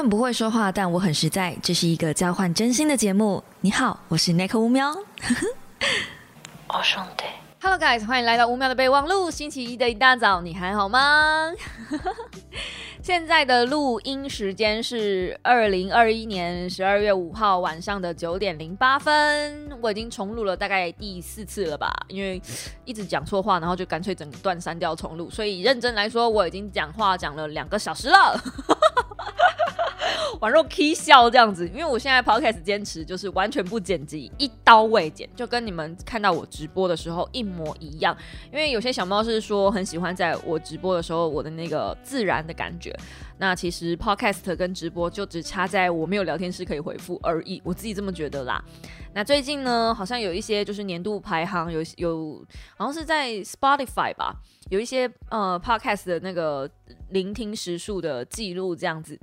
很不会说话，但我很实在。这是一个交换真心的节目。你好，我是 Nick 乌喵。我 兄弟，Hello guys，欢迎来到乌喵的备忘录。星期一的一大早，你还好吗？现在的录音时间是二零二一年十二月五号晚上的九点零八分。我已经重录了大概第四次了吧，因为一直讲错话，然后就干脆整段删掉重录。所以认真来说，我已经讲话讲了两个小时了。宛若 K 笑这样子，因为我现在 Podcast 坚持就是完全不剪辑，一刀未剪，就跟你们看到我直播的时候一模一样。因为有些小猫是说很喜欢在我直播的时候我的那个自然的感觉，那其实 Podcast 跟直播就只差在我没有聊天室可以回复而已，我自己这么觉得啦。那最近呢，好像有一些就是年度排行有有，好像是在 Spotify 吧，有一些呃 Podcast 的那个聆听时数的记录这样子。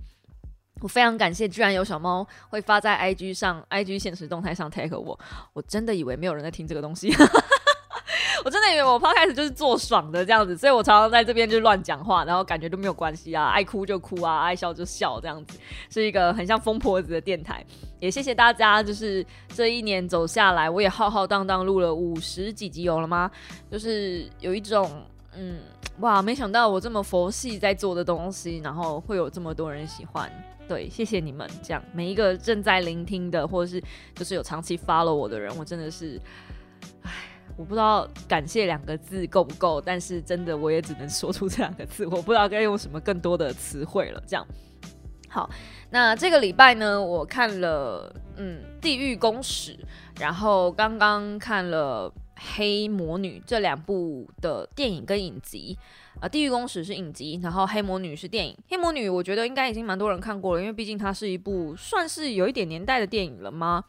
我非常感谢，居然有小猫会发在 IG 上，IG 现实动态上 tag 我，我真的以为没有人在听这个东西，我真的以为我 podcast 就是做爽的这样子，所以我常常在这边就乱讲话，然后感觉都没有关系啊，爱哭就哭啊，爱笑就笑这样子，是一个很像疯婆子的电台。也谢谢大家，就是这一年走下来，我也浩浩荡荡录了五十几集有了吗？就是有一种嗯，哇，没想到我这么佛系在做的东西，然后会有这么多人喜欢。对，谢谢你们，这样每一个正在聆听的，或者是就是有长期 follow 我的人，我真的是，唉，我不知道感谢两个字够不够，但是真的我也只能说出这两个字，我不知道该用什么更多的词汇了。这样，好，那这个礼拜呢，我看了嗯《地狱公使》，然后刚刚看了《黑魔女》这两部的电影跟影集。啊，地狱公使是影集，然后黑魔女是电影。黑魔女我觉得应该已经蛮多人看过了，因为毕竟它是一部算是有一点年代的电影了吗？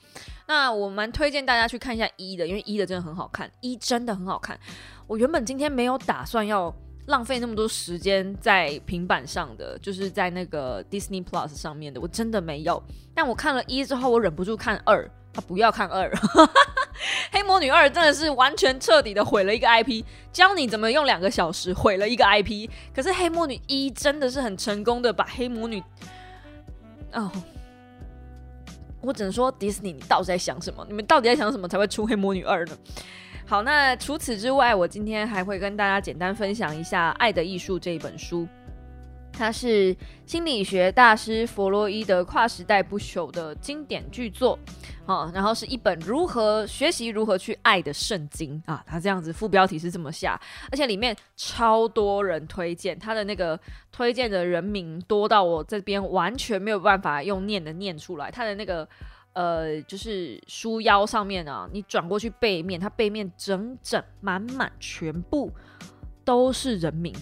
那我蛮推荐大家去看一下一的，因为一的真的很好看，一真的很好看。我原本今天没有打算要浪费那么多时间在平板上的，就是在那个 Disney Plus 上面的，我真的没有。但我看了一之后，我忍不住看二，不要看二。黑魔女二真的是完全彻底的毁了一个 IP，教你怎么用两个小时毁了一个 IP。可是黑魔女一真的是很成功的把黑魔女，哦，我只能说迪士尼，你到底在想什么？你们到底在想什么才会出黑魔女二呢？好，那除此之外，我今天还会跟大家简单分享一下《爱的艺术》这一本书。它是心理学大师弗洛伊德跨时代不朽的经典巨作，啊，然后是一本如何学习如何去爱的圣经啊。它这样子副标题是这么下，而且里面超多人推荐，它的那个推荐的人名多到我这边完全没有办法用念的念出来。它的那个呃，就是书腰上面啊，你转过去背面，它背面整整满满全部都是人名。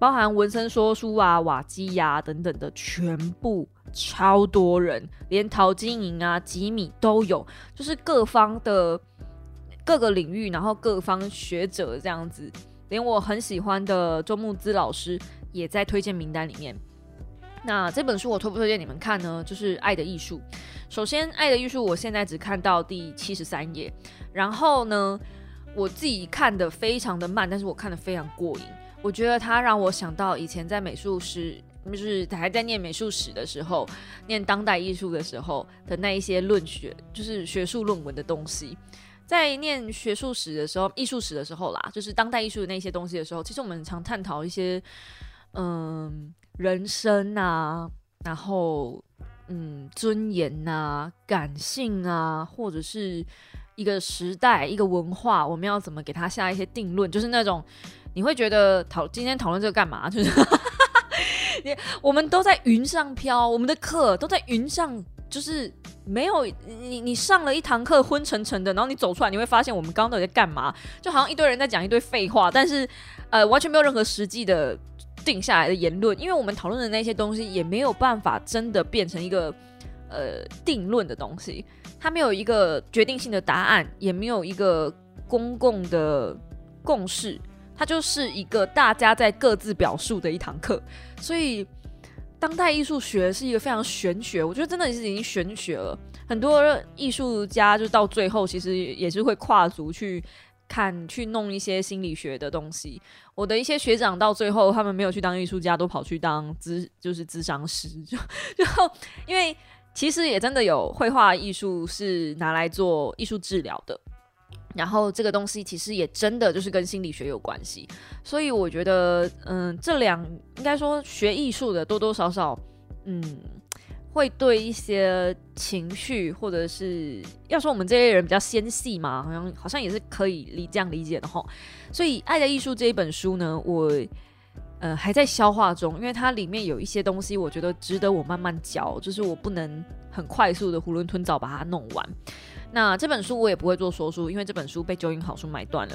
包含文森说书啊、瓦基呀等等的，全部超多人，连陶晶莹啊、吉米都有，就是各方的各个领域，然后各方学者这样子，连我很喜欢的周木之老师也在推荐名单里面。那这本书我推不推荐你们看呢？就是《爱的艺术》。首先，《爱的艺术》我现在只看到第七十三页，然后呢，我自己看的非常的慢，但是我看的非常过瘾。我觉得它让我想到以前在美术史，就是还在念美术史的时候，念当代艺术的时候的那一些论学，就是学术论文的东西。在念学术史的时候，艺术史的时候啦，就是当代艺术的那些东西的时候，其实我们常探讨一些，嗯，人生啊，然后嗯，尊严呐，感性啊，或者是一个时代、一个文化，我们要怎么给它下一些定论，就是那种。你会觉得讨今天讨论这个干嘛？就是你我们都在云上飘，我们的课都在云上，就是没有你你上了一堂课昏沉沉的，然后你走出来，你会发现我们刚刚到底在干嘛？就好像一堆人在讲一堆废话，但是呃完全没有任何实际的定下来的言论，因为我们讨论的那些东西也没有办法真的变成一个呃定论的东西，它没有一个决定性的答案，也没有一个公共的共识。它就是一个大家在各自表述的一堂课，所以当代艺术学是一个非常玄学，我觉得真的是已经玄学了。很多艺术家就到最后其实也是会跨足去看去弄一些心理学的东西。我的一些学长到最后，他们没有去当艺术家，都跑去当咨就是咨商师，就就因为其实也真的有绘画艺术是拿来做艺术治疗的。然后这个东西其实也真的就是跟心理学有关系，所以我觉得，嗯，这两应该说学艺术的多多少少，嗯，会对一些情绪或者是要说我们这些人比较纤细嘛，好像好像也是可以理这样理解的哈。所以《爱的艺术》这一本书呢，我呃还在消化中，因为它里面有一些东西，我觉得值得我慢慢教，就是我不能很快速的囫囵吞枣把它弄完。那这本书我也不会做说书，因为这本书被九音好书买断了。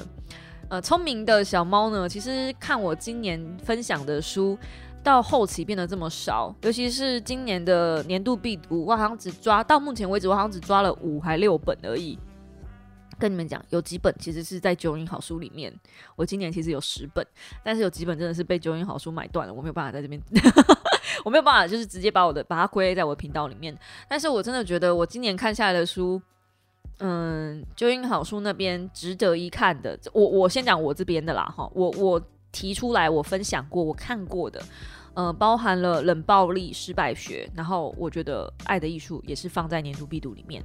呃，聪明的小猫呢，其实看我今年分享的书，到后期变得这么少，尤其是今年的年度必读，我好像只抓到目前为止，我好像只抓了五还六本而已。跟你们讲，有几本其实是在九音好书里面，我今年其实有十本，但是有几本真的是被九音好书买断了，我没有办法在这边，我没有办法就是直接把我的把它归类在我的频道里面。但是我真的觉得我今年看下来的书。嗯，九音好书那边值得一看的，我我先讲我这边的啦哈，我我提出来，我分享过，我看过的，呃，包含了冷暴力、失败学，然后我觉得爱的艺术也是放在年度必读里面。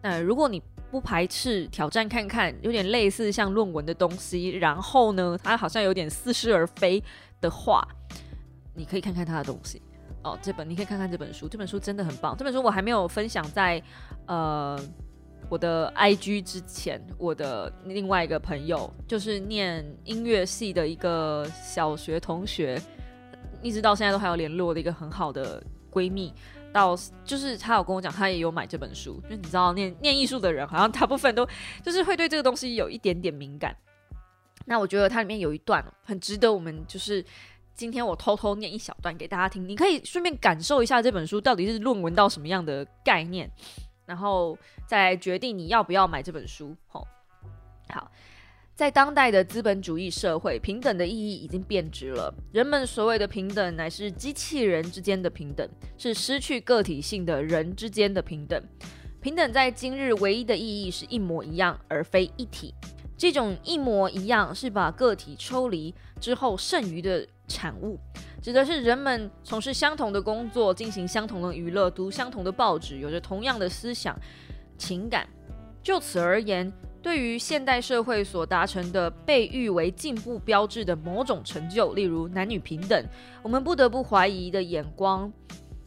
那如果你不排斥挑战看看，有点类似像论文的东西，然后呢，它好像有点似是而非的话，你可以看看他的东西哦。这本你可以看看这本书，这本书真的很棒。这本书我还没有分享在呃。我的 IG 之前，我的另外一个朋友就是念音乐系的一个小学同学，一直到现在都还有联络的一个很好的闺蜜。到就是她有跟我讲，她也有买这本书，就你知道，念念艺术的人好像大部分都就是会对这个东西有一点点敏感。那我觉得它里面有一段很值得我们，就是今天我偷偷念一小段给大家听，你可以顺便感受一下这本书到底是论文到什么样的概念。然后再来决定你要不要买这本书。吼，好，在当代的资本主义社会，平等的意义已经变质了。人们所谓的平等，乃是机器人之间的平等，是失去个体性的人之间的平等。平等在今日唯一的意义是一模一样，而非一体。这种一模一样，是把个体抽离之后剩余的产物。指的是人们从事相同的工作，进行相同的娱乐，读相同的报纸，有着同样的思想、情感。就此而言，对于现代社会所达成的被誉为进步标志的某种成就，例如男女平等，我们不得不怀疑的眼光。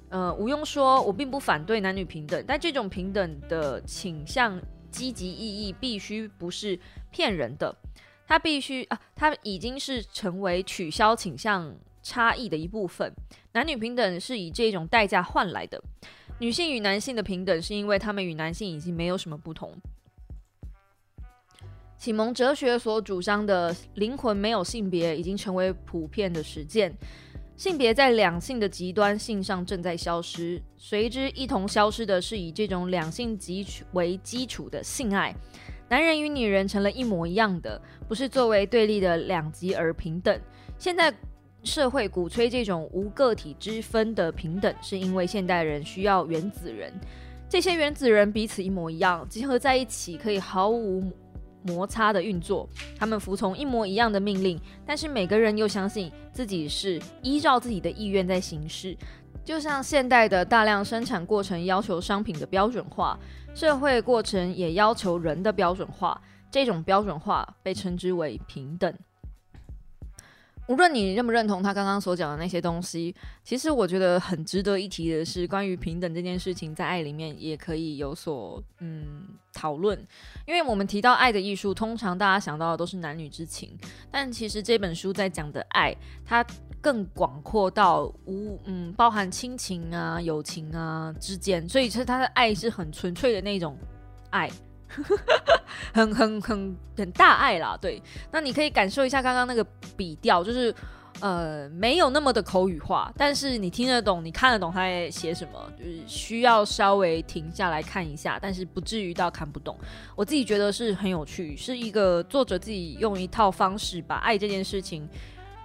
呃，毋庸说，我并不反对男女平等，但这种平等的倾向、积极意义必须不是骗人的，他必须啊，他已经是成为取消倾向。差异的一部分，男女平等是以这种代价换来的。女性与男性的平等，是因为他们与男性已经没有什么不同。启蒙哲学所主张的灵魂没有性别，已经成为普遍的实践。性别在两性的极端性上正在消失，随之一同消失的是以这种两性极为基础的性爱。男人与女人成了一模一样的，不是作为对立的两极而平等。现在。社会鼓吹这种无个体之分的平等，是因为现代人需要原子人。这些原子人彼此一模一样，集合在一起可以毫无摩擦的运作。他们服从一模一样的命令，但是每个人又相信自己是依照自己的意愿在行事。就像现代的大量生产过程要求商品的标准化，社会过程也要求人的标准化。这种标准化被称之为平等。无论你认不认同他刚刚所讲的那些东西，其实我觉得很值得一提的是，关于平等这件事情，在爱里面也可以有所嗯讨论。因为我们提到爱的艺术，通常大家想到的都是男女之情，但其实这本书在讲的爱，它更广阔到无嗯包含亲情啊、友情啊之间，所以其实他的爱是很纯粹的那种爱。很很很很大爱啦，对。那你可以感受一下刚刚那个笔调，就是呃没有那么的口语化，但是你听得懂，你看得懂他在写什么，就是需要稍微停下来看一下，但是不至于到看不懂。我自己觉得是很有趣，是一个作者自己用一套方式把爱这件事情，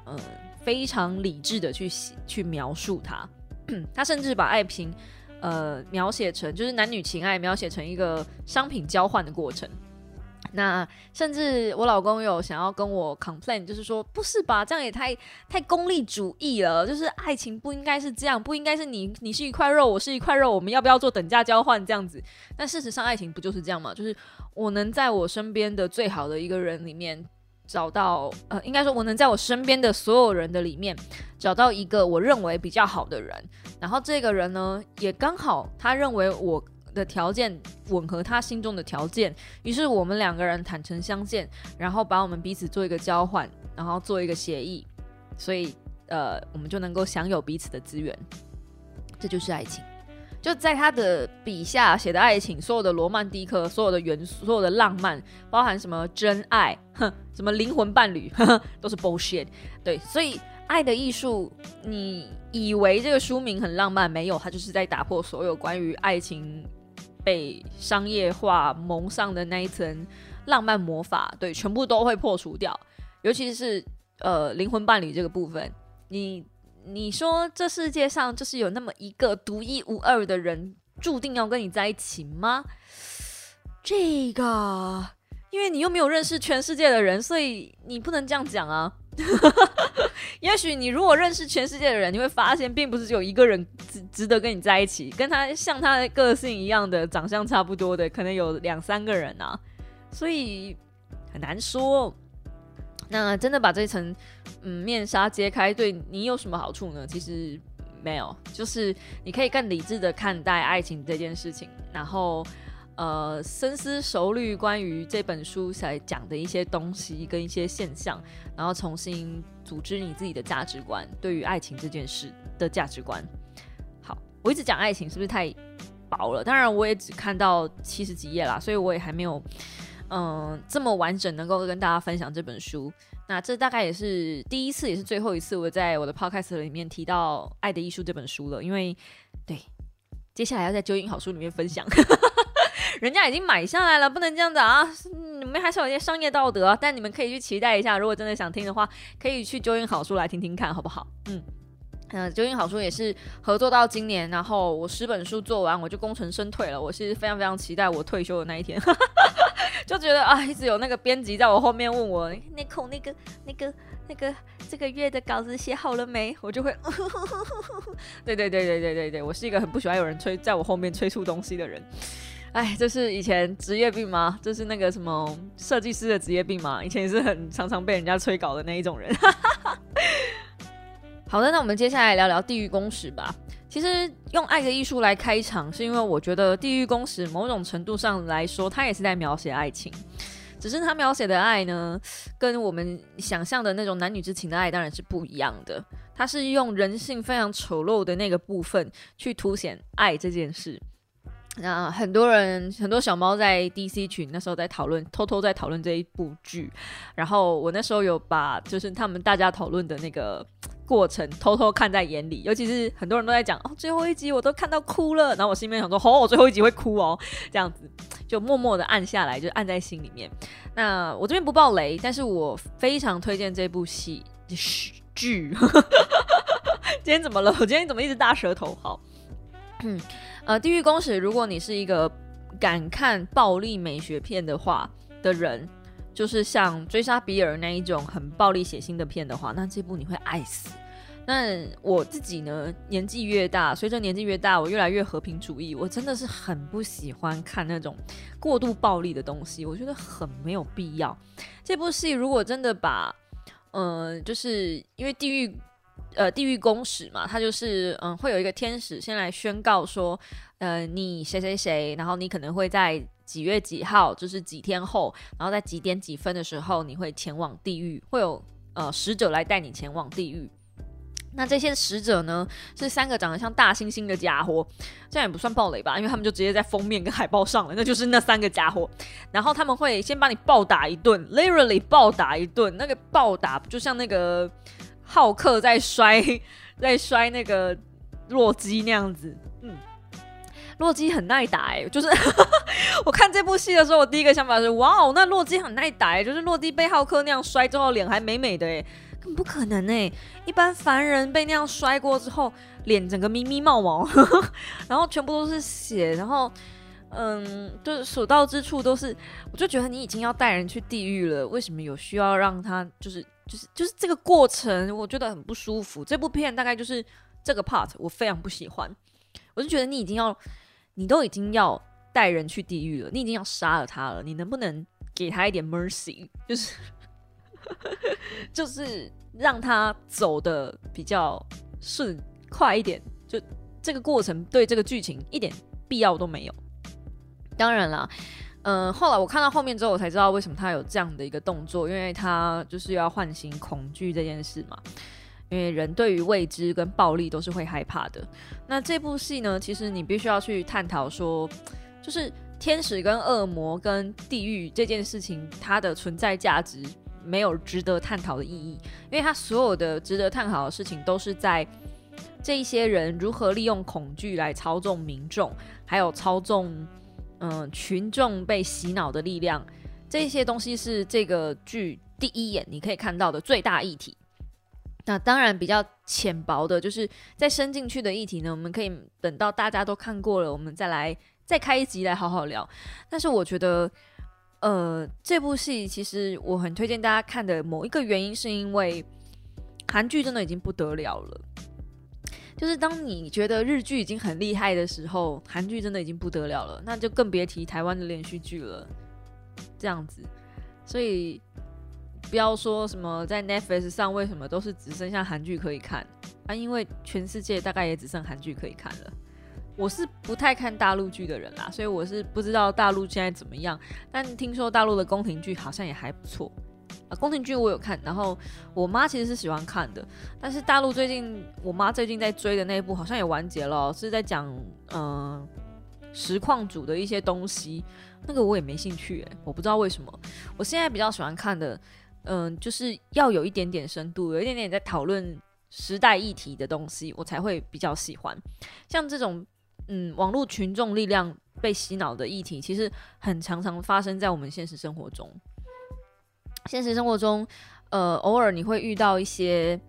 嗯，非常理智的去去描述它。他甚至把爱情。呃，描写成就是男女情爱，描写成一个商品交换的过程。那甚至我老公有想要跟我 complain，就是说不是吧，这样也太太功利主义了，就是爱情不应该是这样，不应该是你你是一块肉，我是一块肉，我们要不要做等价交换这样子？但事实上，爱情不就是这样吗？就是我能在我身边的最好的一个人里面找到，呃，应该说我能在我身边的所有人的里面找到一个我认为比较好的人，然后这个人呢，也刚好他认为我。的条件吻合他心中的条件，于是我们两个人坦诚相见，然后把我们彼此做一个交换，然后做一个协议，所以呃，我们就能够享有彼此的资源，这就是爱情。就在他的笔下写的爱情，所有的罗曼蒂克，所有的元素，所有的浪漫，包含什么真爱，哼，什么灵魂伴侣，都是 bullshit。对，所以爱的艺术，你以为这个书名很浪漫，没有，它就是在打破所有关于爱情。被商业化蒙上的那一层浪漫魔法，对，全部都会破除掉。尤其是呃灵魂伴侣这个部分，你你说这世界上就是有那么一个独一无二的人，注定要跟你在一起吗？这个，因为你又没有认识全世界的人，所以你不能这样讲啊。也许你如果认识全世界的人，你会发现，并不是只有一个人值值得跟你在一起，跟他像他的个性一样的长相差不多的，可能有两三个人啊，所以很难说。那真的把这层嗯面纱揭开，对你有什么好处呢？其实没有，就是你可以更理智的看待爱情这件事情，然后。呃，深思熟虑关于这本书在讲的一些东西跟一些现象，然后重新组织你自己的价值观，对于爱情这件事的价值观。好，我一直讲爱情是不是太薄了？当然，我也只看到七十几页啦，所以我也还没有嗯这么完整能够跟大家分享这本书。那这大概也是第一次，也是最后一次我在我的 podcast 里面提到《爱的艺术》这本书了，因为对接下来要在九影好书里面分享。人家已经买下来了，不能这样子啊！你们还是有一些商业道德，但你们可以去期待一下。如果真的想听的话，可以去九音好书来听听看，好不好？嗯，嗯，九音好书也是合作到今年，然后我十本书做完，我就功成身退了。我是非常非常期待我退休的那一天，就觉得啊，一直有那个编辑在我后面问我，那口那个那个那个这个月的稿子写好了没？我就会，对对对对对对对，我是一个很不喜欢有人催在我后面催促东西的人。哎，这是以前职业病吗？这是那个什么设计师的职业病吗？以前也是很常常被人家催稿的那一种人。好的，那我们接下来聊聊《地狱公使》吧。其实用《爱的艺术》来开场，是因为我觉得《地狱公使》某种程度上来说，它也是在描写爱情，只是它描写的爱呢，跟我们想象的那种男女之情的爱当然是不一样的。它是用人性非常丑陋的那个部分去凸显爱这件事。那很多人很多小猫在 DC 群那时候在讨论，偷偷在讨论这一部剧，然后我那时候有把就是他们大家讨论的那个过程偷偷看在眼里，尤其是很多人都在讲哦最后一集我都看到哭了，然后我心里面想说哦我最后一集会哭哦，这样子就默默的按下来，就按在心里面。那我这边不爆雷，但是我非常推荐这部戏剧。今天怎么了？我今天怎么一直大舌头？好，嗯。呃，地狱公使，如果你是一个敢看暴力美学片的话的人，就是像追杀比尔那一种很暴力血腥的片的话，那这部你会爱死。那我自己呢，年纪越大，随着年纪越大，我越来越和平主义。我真的是很不喜欢看那种过度暴力的东西，我觉得很没有必要。这部戏如果真的把，嗯，就是因为地狱。呃，地狱公使嘛，他就是嗯，会有一个天使先来宣告说，呃，你谁谁谁，然后你可能会在几月几号，就是几天后，然后在几点几分的时候，你会前往地狱，会有呃使者来带你前往地狱。那这些使者呢，是三个长得像大猩猩的家伙，这样也不算暴雷吧，因为他们就直接在封面跟海报上了，那就是那三个家伙。然后他们会先把你暴打一顿，literally 暴打一顿，那个暴打就像那个。浩克在摔，在摔那个洛基那样子，嗯，洛基很耐打哎，就是 我看这部戏的时候，我第一个想法是，哇哦，那洛基很耐打哎，就是洛基被浩克那样摔之后，脸还美美的哎，根本不可能哎，一般凡人被那样摔过之后，脸整个咪咪冒毛，然后全部都是血，然后嗯，就是所到之处都是，我就觉得你已经要带人去地狱了，为什么有需要让他就是就是就是这个过程，我觉得很不舒服。这部片大概就是这个 part，我非常不喜欢。我就觉得你已经要，你都已经要带人去地狱了，你已经要杀了他了，你能不能给他一点 mercy，就是 就是让他走的比较顺快一点，就这个过程对这个剧情一点必要都没有。当然啦，嗯，后来我看到后面之后，我才知道为什么他有这样的一个动作，因为他就是要唤醒恐惧这件事嘛。因为人对于未知跟暴力都是会害怕的。那这部戏呢，其实你必须要去探讨说，就是天使跟恶魔跟地狱这件事情，它的存在价值没有值得探讨的意义，因为他所有的值得探讨的事情都是在这一些人如何利用恐惧来操纵民众，还有操纵嗯群众被洗脑的力量，这些东西是这个剧第一眼你可以看到的最大议题。那当然比较浅薄的，就是再深进去的议题呢，我们可以等到大家都看过了，我们再来再开一集来好好聊。但是我觉得，呃，这部戏其实我很推荐大家看的某一个原因，是因为韩剧真的已经不得了了。就是当你觉得日剧已经很厉害的时候，韩剧真的已经不得了了，那就更别提台湾的连续剧了。这样子，所以。不要说什么在 Netflix 上为什么都是只剩下韩剧可以看啊？因为全世界大概也只剩韩剧可以看了。我是不太看大陆剧的人啦，所以我是不知道大陆现在怎么样。但听说大陆的宫廷剧好像也还不错啊。宫廷剧我有看，然后我妈其实是喜欢看的。但是大陆最近我妈最近在追的那一部好像也完结了，是在讲嗯实况组的一些东西。那个我也没兴趣诶，我不知道为什么。我现在比较喜欢看的。嗯，就是要有一点点深度，有一点点在讨论时代议题的东西，我才会比较喜欢。像这种，嗯，网络群众力量被洗脑的议题，其实很常常发生在我们现实生活中。现实生活中，呃，偶尔你会遇到一些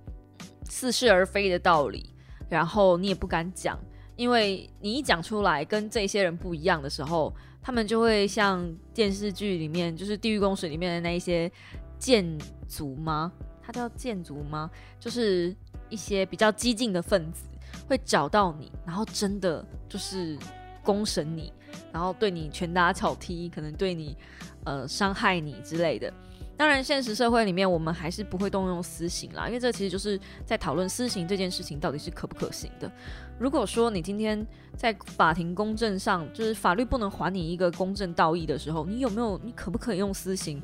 似是而非的道理，然后你也不敢讲，因为你一讲出来跟这些人不一样的时候，他们就会像电视剧里面，就是《地狱公使》里面的那一些。建族吗？他叫建族吗？就是一些比较激进的分子会找到你，然后真的就是公审你，然后对你拳打脚踢，可能对你呃伤害你之类的。当然，现实社会里面我们还是不会动用私刑啦，因为这其实就是在讨论私刑这件事情到底是可不可行的。如果说你今天在法庭公正上，就是法律不能还你一个公正道义的时候，你有没有？你可不可以用私刑？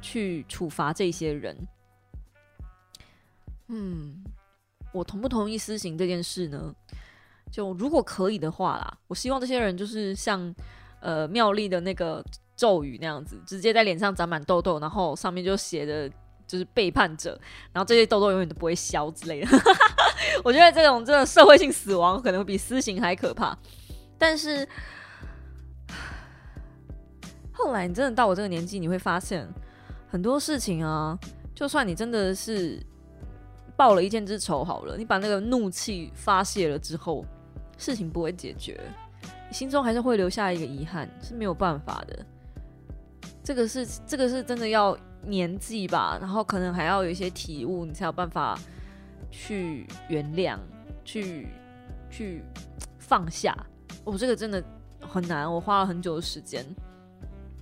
去处罚这些人，嗯，我同不同意私刑这件事呢？就如果可以的话啦，我希望这些人就是像呃妙丽的那个咒语那样子，直接在脸上长满痘痘，然后上面就写的就是背叛者，然后这些痘痘永远都不会消之类的。我觉得这种真的社会性死亡可能比私刑还可怕。但是后来你真的到我这个年纪，你会发现。很多事情啊，就算你真的是报了一箭之仇好了，你把那个怒气发泄了之后，事情不会解决，心中还是会留下一个遗憾，是没有办法的。这个是这个是真的要年纪吧，然后可能还要有一些体悟，你才有办法去原谅，去去放下。我这个真的很难，我花了很久的时间。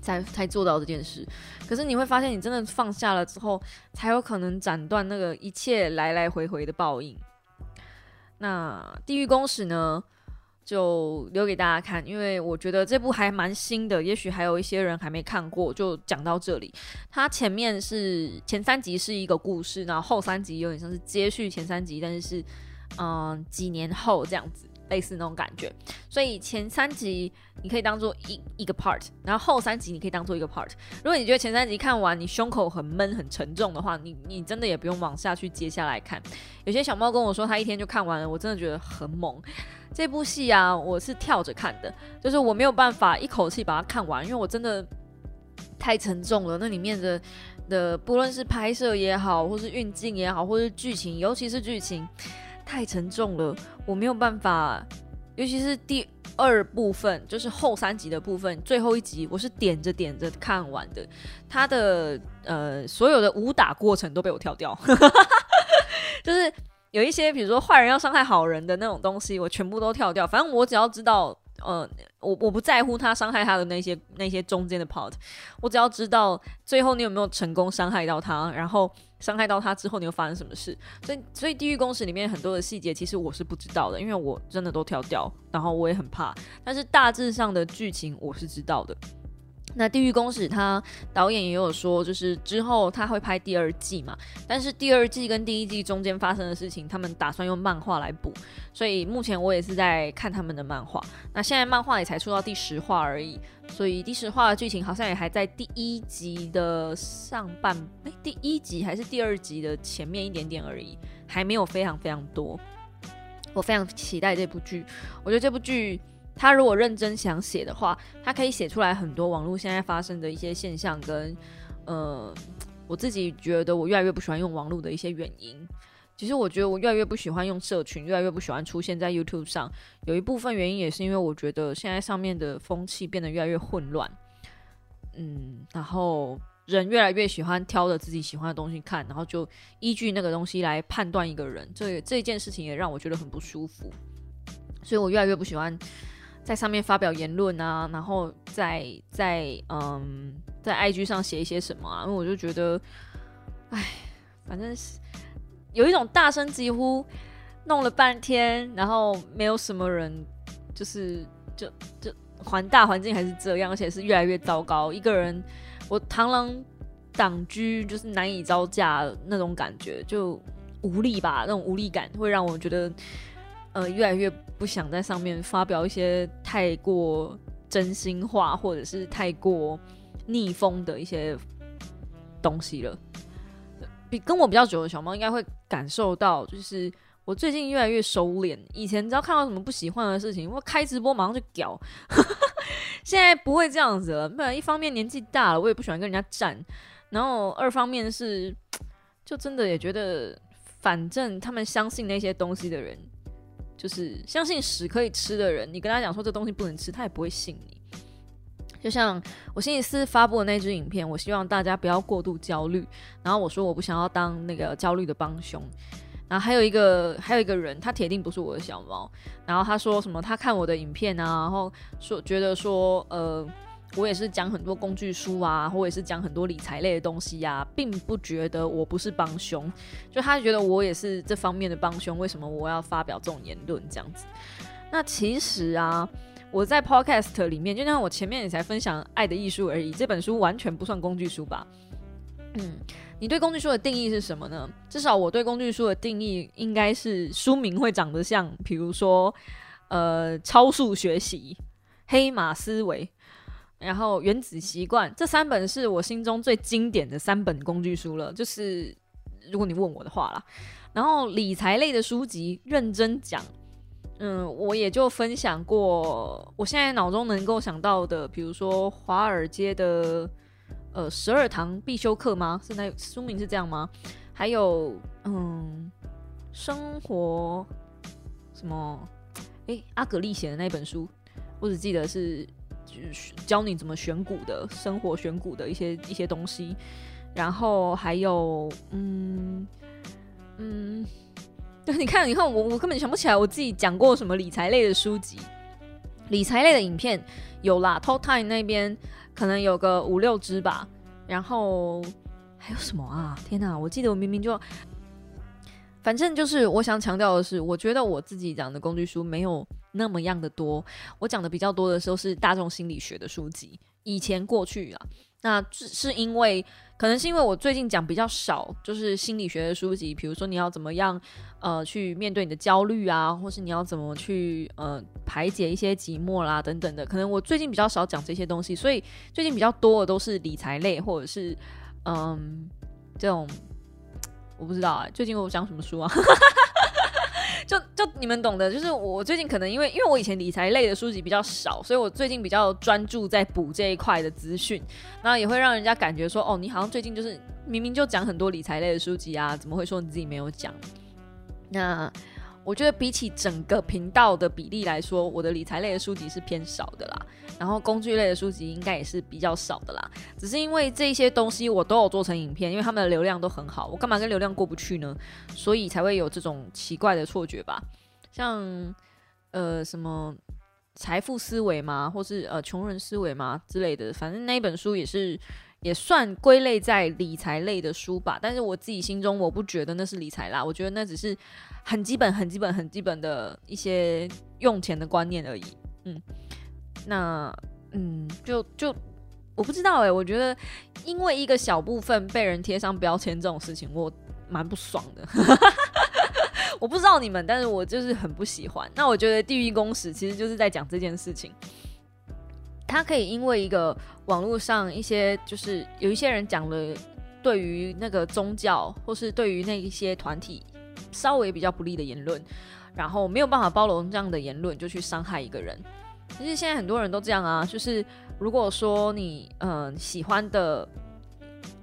才才做到这件事，可是你会发现，你真的放下了之后，才有可能斩断那个一切来来回回的报应。那《地狱公使》呢，就留给大家看，因为我觉得这部还蛮新的，也许还有一些人还没看过，就讲到这里。它前面是前三集是一个故事，然后后三集有点像是接续前三集，但是是嗯几年后这样子。类似那种感觉，所以前三集你可以当做一一个 part，然后后三集你可以当做一个 part。如果你觉得前三集看完你胸口很闷很沉重的话，你你真的也不用往下去接下来看。有些小猫跟我说他一天就看完了，我真的觉得很猛。这部戏啊，我是跳着看的，就是我没有办法一口气把它看完，因为我真的太沉重了。那里面的的不论是拍摄也好，或是运镜也好，或是剧情，尤其是剧情。太沉重了，我没有办法，尤其是第二部分就是后三集的部分，最后一集我是点着点着看完的。他的呃所有的武打过程都被我跳掉，就是有一些比如说坏人要伤害好人的那种东西，我全部都跳掉。反正我只要知道。呃，我我不在乎他伤害他的那些那些中间的 part，我只要知道最后你有没有成功伤害到他，然后伤害到他之后你又发生什么事。所以所以地狱公使里面很多的细节其实我是不知道的，因为我真的都跳掉，然后我也很怕。但是大致上的剧情我是知道的。那《地狱公使》他导演也有说，就是之后他会拍第二季嘛，但是第二季跟第一季中间发生的事情，他们打算用漫画来补，所以目前我也是在看他们的漫画。那现在漫画也才出到第十话而已，所以第十话的剧情好像也还在第一集的上半，哎，第一集还是第二集的前面一点点而已，还没有非常非常多。我非常期待这部剧，我觉得这部剧。他如果认真想写的话，他可以写出来很多网络现在发生的一些现象，跟呃，我自己觉得我越来越不喜欢用网络的一些原因。其实我觉得我越来越不喜欢用社群，越来越不喜欢出现在 YouTube 上。有一部分原因也是因为我觉得现在上面的风气变得越来越混乱。嗯，然后人越来越喜欢挑着自己喜欢的东西看，然后就依据那个东西来判断一个人。这这件事情也让我觉得很不舒服，所以我越来越不喜欢。在上面发表言论啊，然后在在嗯，在 IG 上写一些什么啊？因为我就觉得，哎，反正是有一种大声疾呼，弄了半天，然后没有什么人，就是就就环大环境还是这样，而且是越来越糟糕。一个人，我螳螂挡车，就是难以招架那种感觉，就无力吧，那种无力感会让我觉得。呃，越来越不想在上面发表一些太过真心话，或者是太过逆风的一些东西了。比跟我比较久的小猫应该会感受到，就是我最近越来越收敛。以前只要看到什么不喜欢的事情，我开直播马上就屌。现在不会这样子了。不然一方面年纪大了，我也不喜欢跟人家战；然后二方面是，就真的也觉得，反正他们相信那些东西的人。就是相信屎可以吃的人，你跟他讲说这东西不能吃，他也不会信你。就像我星期四发布的那支影片，我希望大家不要过度焦虑。然后我说我不想要当那个焦虑的帮凶。然后还有一个还有一个人，他铁定不是我的小猫。然后他说什么？他看我的影片啊，然后说觉得说呃。我也是讲很多工具书啊，或者是讲很多理财类的东西呀，并不觉得我不是帮凶，就他觉得我也是这方面的帮凶。为什么我要发表这种言论这样子？那其实啊，我在 Podcast 里面，就像我前面也才分享《爱的艺术》而已，这本书完全不算工具书吧？嗯，你对工具书的定义是什么呢？至少我对工具书的定义应该是书名会长得像，比如说呃，超速学习、黑马思维。然后《原子习惯》这三本是我心中最经典的三本工具书了，就是如果你问我的话啦。然后理财类的书籍，认真讲，嗯，我也就分享过。我现在脑中能够想到的，比如说华尔街的呃十二堂必修课吗？是那书名是这样吗？还有嗯，生活什么？诶，阿格丽写的那本书，我只记得是。教你怎么选股的生活选股的一些一些东西，然后还有嗯嗯，对，你看你看我我根本想不起来我自己讲过什么理财类的书籍，理财类的影片有啦，Talk Time 那边可能有个五六支吧，然后还有什么啊？天哪，我记得我明明就。反正就是我想强调的是，我觉得我自己讲的工具书没有那么样的多。我讲的比较多的时候是大众心理学的书籍。以前过去啊，那是因为可能是因为我最近讲比较少，就是心理学的书籍，比如说你要怎么样呃去面对你的焦虑啊，或是你要怎么去呃排解一些寂寞啦等等的。可能我最近比较少讲这些东西，所以最近比较多的都是理财类或者是嗯这种。我不知道哎，最近我讲什么书啊？就你们懂的，就是我最近可能因为因为我以前理财类的书籍比较少，所以我最近比较专注在补这一块的资讯，那也会让人家感觉说，哦，你好像最近就是明明就讲很多理财类的书籍啊，怎么会说你自己没有讲？那我觉得比起整个频道的比例来说，我的理财类的书籍是偏少的啦。然后工具类的书籍应该也是比较少的啦。只是因为这些东西我都有做成影片，因为他们的流量都很好，我干嘛跟流量过不去呢？所以才会有这种奇怪的错觉吧。像呃什么财富思维嘛，或是呃穷人思维嘛之类的，反正那本书也是。也算归类在理财类的书吧，但是我自己心中我不觉得那是理财啦，我觉得那只是很基本、很基本、很基本的一些用钱的观念而已。嗯，那嗯，就就我不知道哎，我觉得因为一个小部分被人贴上标签这种事情，我蛮不爽的。我不知道你们，但是我就是很不喜欢。那我觉得《地狱公使》其实就是在讲这件事情。他可以因为一个网络上一些，就是有一些人讲了对于那个宗教或是对于那一些团体稍微比较不利的言论，然后没有办法包容这样的言论，就去伤害一个人。其实现在很多人都这样啊，就是如果说你嗯喜欢的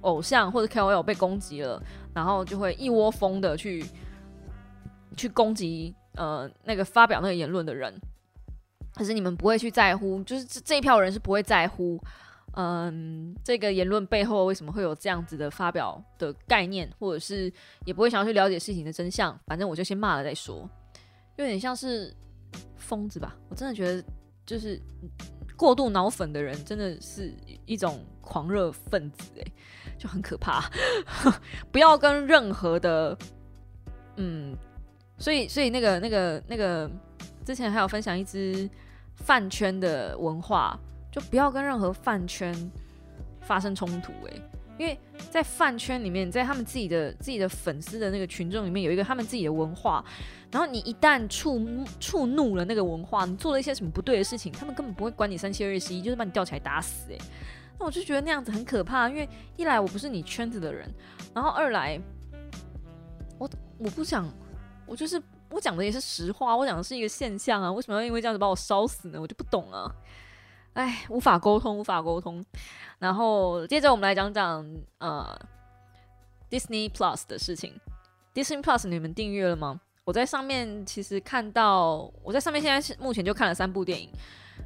偶像或者 KOL 被攻击了，然后就会一窝蜂的去去攻击呃那个发表那个言论的人。可是你们不会去在乎，就是这这一票人是不会在乎，嗯，这个言论背后为什么会有这样子的发表的概念，或者是也不会想要去了解事情的真相。反正我就先骂了再说，有点像是疯子吧。我真的觉得，就是过度脑粉的人真的是一种狂热分子，哎，就很可怕。不要跟任何的，嗯，所以所以那个那个那个之前还有分享一支。饭圈的文化，就不要跟任何饭圈发生冲突诶，因为在饭圈里面，在他们自己的自己的粉丝的那个群众里面，有一个他们自己的文化，然后你一旦触触怒了那个文化，你做了一些什么不对的事情，他们根本不会管你三七二十一，就是把你吊起来打死诶。那我就觉得那样子很可怕，因为一来我不是你圈子的人，然后二来我我不想，我就是。我讲的也是实话，我讲的是一个现象啊，为什么要因为这样子把我烧死呢？我就不懂啊，哎，无法沟通，无法沟通。然后接着我们来讲讲呃，Disney Plus 的事情。Disney Plus 你们订阅了吗？我在上面其实看到，我在上面现在是目前就看了三部电影，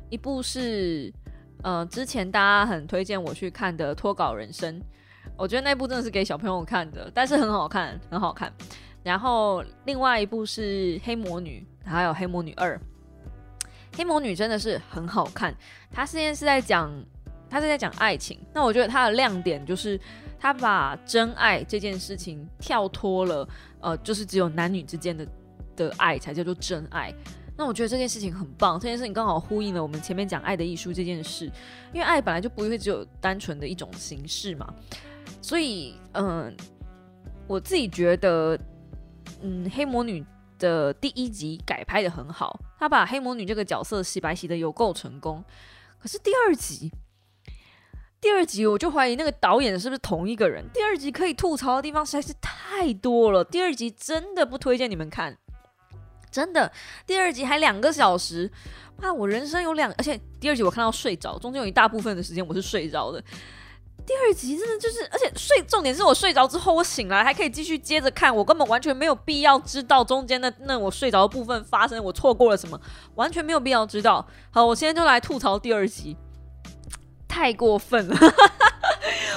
一部是呃之前大家很推荐我去看的《脱稿人生》，我觉得那部真的是给小朋友看的，但是很好看，很好看。然后另外一部是《黑魔女》，还有《黑魔女二》。《黑魔女》真的是很好看，它现在是在讲，它是在讲爱情。那我觉得它的亮点就是，它把真爱这件事情跳脱了，呃，就是只有男女之间的的爱才叫做真爱。那我觉得这件事情很棒，这件事情刚好呼应了我们前面讲爱的艺术这件事，因为爱本来就不会只有单纯的一种形式嘛。所以，嗯，我自己觉得。嗯，黑魔女的第一集改拍的很好，他把黑魔女这个角色洗白洗的有够成功。可是第二集，第二集我就怀疑那个导演是不是同一个人。第二集可以吐槽的地方实在是太多了，第二集真的不推荐你们看，真的。第二集还两个小时，哇！我人生有两，而且第二集我看到睡着，中间有一大部分的时间我是睡着的。第二集真的就是，而且睡重点是我睡着之后，我醒来还可以继续接着看，我根本完全没有必要知道中间的那我睡着的部分发生，我错过了什么，完全没有必要知道。好，我现在就来吐槽第二集，太过分了，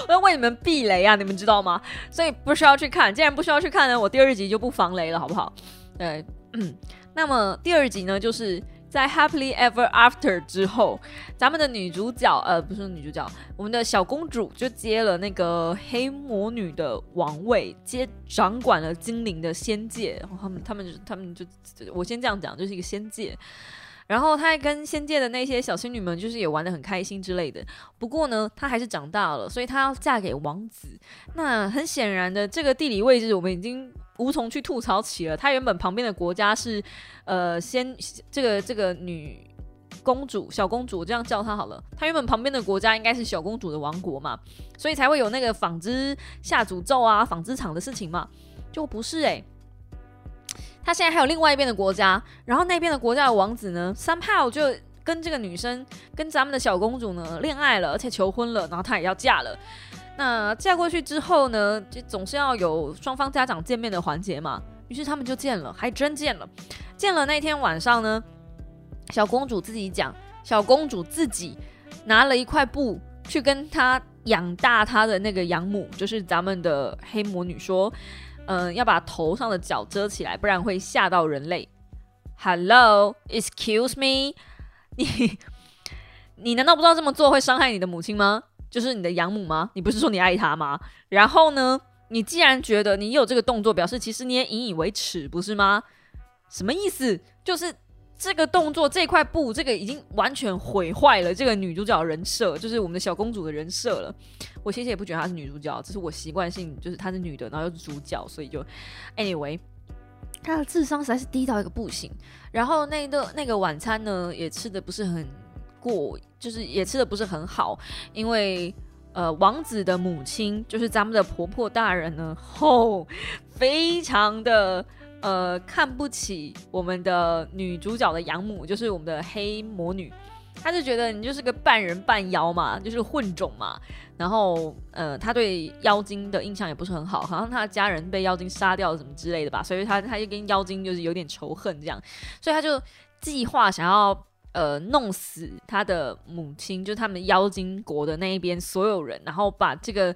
我要为你们避雷啊，你们知道吗？所以不需要去看，既然不需要去看呢，我第二集就不防雷了，好不好？对，嗯，那么第二集呢，就是。在 Happily Ever After 之后，咱们的女主角，呃，不是女主角，我们的小公主就接了那个黑魔女的王位，接掌管了精灵的仙界。然后他们，他们就，他们就，我先这样讲，就是一个仙界。然后她还跟仙界的那些小仙女们，就是也玩的很开心之类的。不过呢，她还是长大了，所以她要嫁给王子。那很显然的，这个地理位置我们已经无从去吐槽起了。她原本旁边的国家是，呃，先这个这个女公主小公主，这样叫她好了。她原本旁边的国家应该是小公主的王国嘛，所以才会有那个纺织下诅咒啊，纺织厂的事情嘛，就不是诶。他现在还有另外一边的国家，然后那边的国家的王子呢，somehow 就跟这个女生，跟咱们的小公主呢恋爱了，而且求婚了，然后他也要嫁了。那嫁过去之后呢，就总是要有双方家长见面的环节嘛。于是他们就见了，还真见了。见了那天晚上呢，小公主自己讲，小公主自己拿了一块布去跟她养大她的那个养母，就是咱们的黑魔女说，嗯，要把头上的角遮起来，不然会吓到人类。Hello，excuse me，你 你难道不知道这么做会伤害你的母亲吗？就是你的养母吗？你不是说你爱她吗？然后呢，你既然觉得你有这个动作，表示其实你也引以为耻，不是吗？什么意思？就是这个动作这块布，这个已经完全毁坏了这个女主角人设，就是我们的小公主的人设了。我其实也不觉得她是女主角，只是我习惯性就是她是女的，然后又是主角，所以就 anyway，她的智商实在是低到一个不行。然后那个那个晚餐呢，也吃的不是很。过就是也吃的不是很好，因为呃王子的母亲就是咱们的婆婆大人呢，吼，非常的呃看不起我们的女主角的养母，就是我们的黑魔女，她就觉得你就是个半人半妖嘛，就是混种嘛，然后呃她对妖精的印象也不是很好，好像她的家人被妖精杀掉什么之类的吧，所以她她就跟妖精就是有点仇恨这样，所以她就计划想要。呃，弄死他的母亲，就他们妖精国的那一边所有人，然后把这个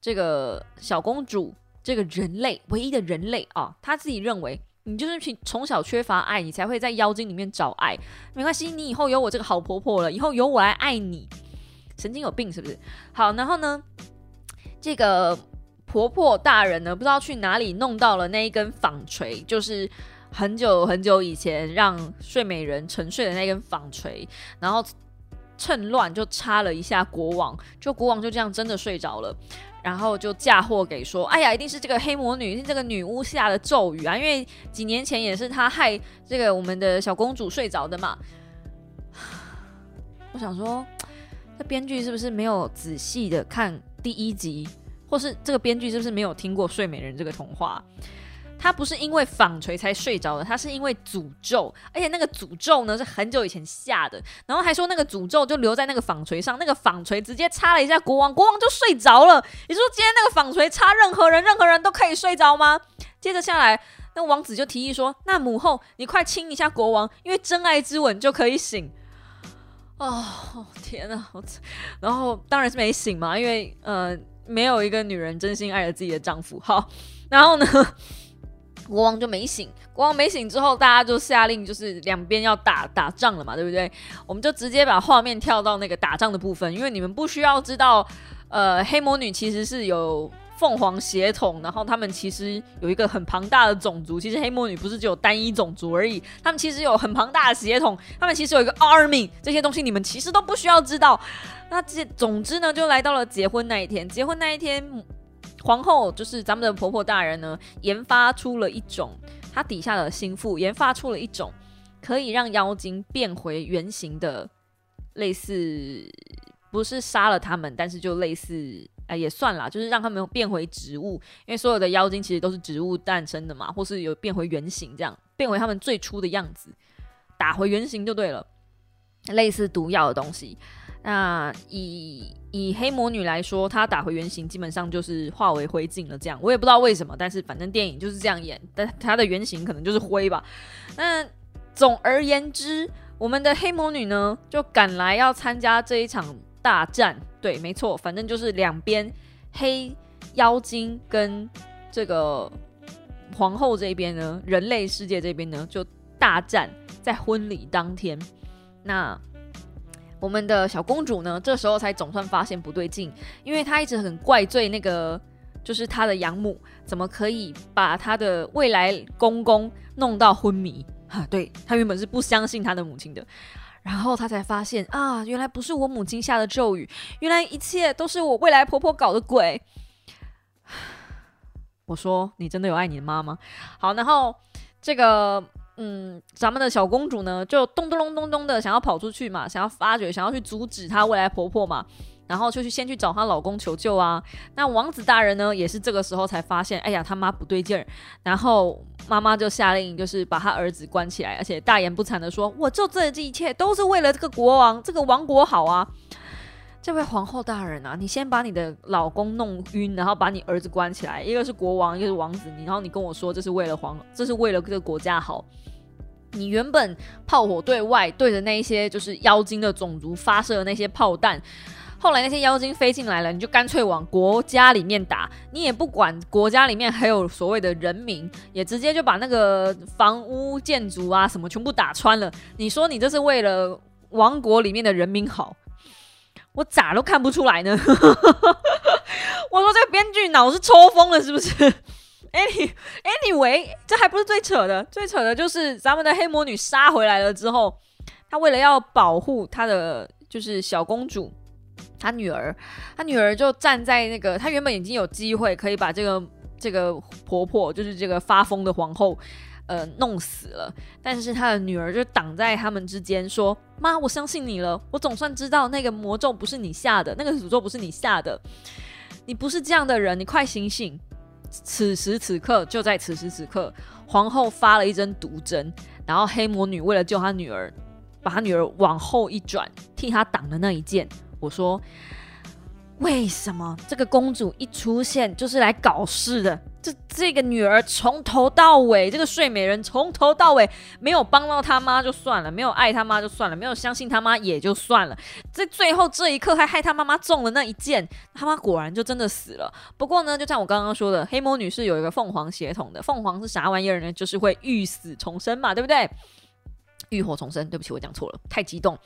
这个小公主，这个人类唯一的人类啊，他自己认为你就是从从小缺乏爱，你才会在妖精里面找爱。没关系，你以后有我这个好婆婆了，以后由我来爱你。神经有病是不是？好，然后呢，这个婆婆大人呢，不知道去哪里弄到了那一根纺锤，就是。很久很久以前，让睡美人沉睡的那根纺锤，然后趁乱就插了一下国王，就国王就这样真的睡着了，然后就嫁祸给说，哎呀，一定是这个黑魔女，是这个女巫下的咒语啊，因为几年前也是她害这个我们的小公主睡着的嘛。我想说，这编剧是不是没有仔细的看第一集，或是这个编剧是不是没有听过睡美人这个童话？他不是因为纺锤才睡着的，他是因为诅咒，而且那个诅咒呢是很久以前下的，然后还说那个诅咒就留在那个纺锤上，那个纺锤直接插了一下国王，国王就睡着了。你说今天那个纺锤插任何人，任何人都可以睡着吗？接着下来，那王子就提议说：“那母后，你快亲一下国王，因为真爱之吻就可以醒。”哦，天哪！然后当然是没醒嘛，因为呃，没有一个女人真心爱着自己的丈夫。好，然后呢？国王就没醒，国王没醒之后，大家就下令，就是两边要打打仗了嘛，对不对？我们就直接把画面跳到那个打仗的部分，因为你们不需要知道，呃，黑魔女其实是有凤凰血统，然后他们其实有一个很庞大的种族。其实黑魔女不是只有单一种族而已，他们其实有很庞大的血统，他们其实有一个 army，这些东西你们其实都不需要知道。那这总之呢，就来到了结婚那一天，结婚那一天。皇后就是咱们的婆婆大人呢，研发出了一种，她底下的心腹研发出了一种可以让妖精变回原形的，类似不是杀了他们，但是就类似，哎也算啦，就是让他们变回植物，因为所有的妖精其实都是植物诞生的嘛，或是有变回原形这样，变回他们最初的样子，打回原形就对了，类似毒药的东西。那以以黑魔女来说，她打回原形基本上就是化为灰烬了。这样我也不知道为什么，但是反正电影就是这样演，但她的原型可能就是灰吧。那总而言之，我们的黑魔女呢就赶来要参加这一场大战。对，没错，反正就是两边黑妖精跟这个皇后这边呢，人类世界这边呢就大战，在婚礼当天。那我们的小公主呢，这时候才总算发现不对劲，因为她一直很怪罪那个，就是她的养母，怎么可以把她的未来公公弄到昏迷？哈，对她原本是不相信她的母亲的，然后她才发现啊，原来不是我母亲下的咒语，原来一切都是我未来婆婆搞的鬼。我说，你真的有爱你的妈吗？好，然后这个。嗯，咱们的小公主呢，就咚咚咚咚咚的想要跑出去嘛，想要发觉，想要去阻止她未来婆婆嘛，然后就去先去找她老公求救啊。那王子大人呢，也是这个时候才发现，哎呀，他妈不对劲儿，然后妈妈就下令，就是把他儿子关起来，而且大言不惭的说，我做这这一切都是为了这个国王，这个王国好啊。这位皇后大人啊，你先把你的老公弄晕，然后把你儿子关起来，一个是国王，一个是王子，你然后你跟我说这是为了皇，这是为了这个国家好。你原本炮火对外对着那一些就是妖精的种族发射的那些炮弹，后来那些妖精飞进来了，你就干脆往国家里面打，你也不管国家里面还有所谓的人民，也直接就把那个房屋建筑啊什么全部打穿了。你说你这是为了王国里面的人民好，我咋都看不出来呢？我说这个编剧脑是抽风了是不是？Any anyway，这还不是最扯的，最扯的就是咱们的黑魔女杀回来了之后，她为了要保护她的就是小公主，她女儿，她女儿就站在那个，她原本已经有机会可以把这个这个婆婆，就是这个发疯的皇后，呃，弄死了，但是她的女儿就挡在他们之间，说：“妈，我相信你了，我总算知道那个魔咒不是你下的，那个诅咒不是你下的，你不是这样的人，你快醒醒。”此时此刻，就在此时此刻，皇后发了一针毒针，然后黑魔女为了救她女儿，把她女儿往后一转，替她挡了那一剑。我说。为什么这个公主一出现就是来搞事的？这这个女儿从头到尾，这个睡美人从头到尾没有帮到他妈就算了，没有爱他妈就算了，没有相信他妈也就算了，在最后这一刻还害他妈妈中了那一箭，他妈果然就真的死了。不过呢，就像我刚刚说的，黑魔女是有一个凤凰血统的，凤凰是啥玩意儿呢？就是会欲死重生嘛，对不对？浴火重生，对不起，我讲错了，太激动。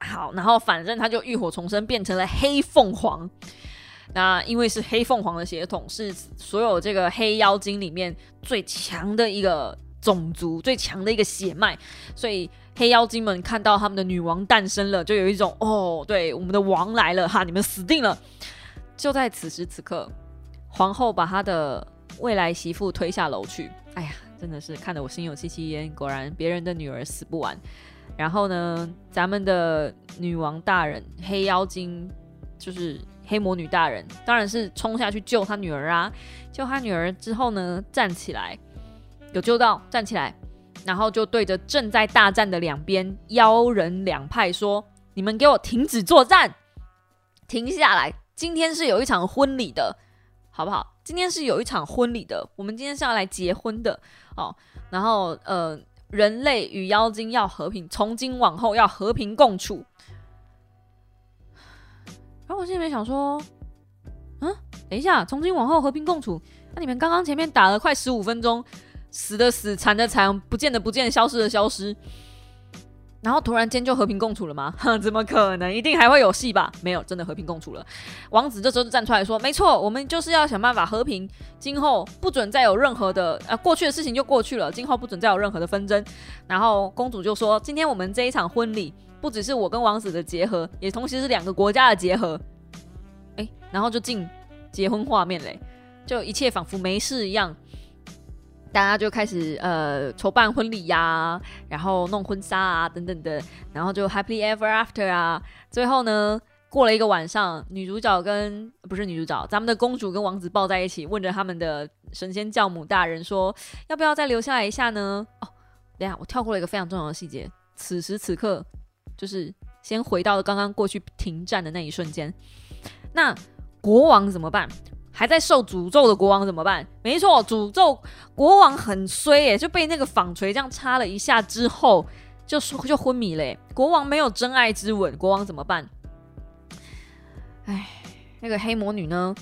好，然后反正他就浴火重生，变成了黑凤凰。那因为是黑凤凰的血统，是所有这个黑妖精里面最强的一个种族，最强的一个血脉，所以黑妖精们看到他们的女王诞生了，就有一种哦，对，我们的王来了哈，你们死定了。就在此时此刻，皇后把她的未来媳妇推下楼去。哎呀，真的是看得我心有戚戚焉。果然，别人的女儿死不完。然后呢，咱们的女王大人黑妖精就是黑魔女大人，当然是冲下去救他女儿啊！救他女儿之后呢，站起来，有救到，站起来，然后就对着正在大战的两边妖人两派说：“你们给我停止作战，停下来！今天是有一场婚礼的，好不好？今天是有一场婚礼的，我们今天是要来结婚的哦。然后呃。”人类与妖精要和平，从今往后要和平共处。然后我心里面想说，嗯，等一下，从今往后和平共处，那你们刚刚前面打了快十五分钟，死的死，残的残，不见的不见，消失的消失。然后突然间就和平共处了吗？哼 怎么可能？一定还会有戏吧？没有，真的和平共处了。王子这时候就站出来说：“没错，我们就是要想办法和平，今后不准再有任何的……呃，过去的事情就过去了，今后不准再有任何的纷争。”然后公主就说：“今天我们这一场婚礼，不只是我跟王子的结合，也同时是两个国家的结合。”哎，然后就进结婚画面嘞，就一切仿佛没事一样。大家就开始呃筹办婚礼呀，然后弄婚纱啊等等的，然后就 happy ever after 啊。最后呢，过了一个晚上，女主角跟不是女主角，咱们的公主跟王子抱在一起，问着他们的神仙教母大人说，要不要再留下来一下呢？哦，等下我跳过了一个非常重要的细节，此时此刻就是先回到了刚刚过去停战的那一瞬间，那国王怎么办？还在受诅咒的国王怎么办？没错，诅咒国王很衰耶，就被那个纺锤这样插了一下之后，就说就昏迷了。国王没有真爱之吻，国王怎么办？哎，那个黑魔女呢？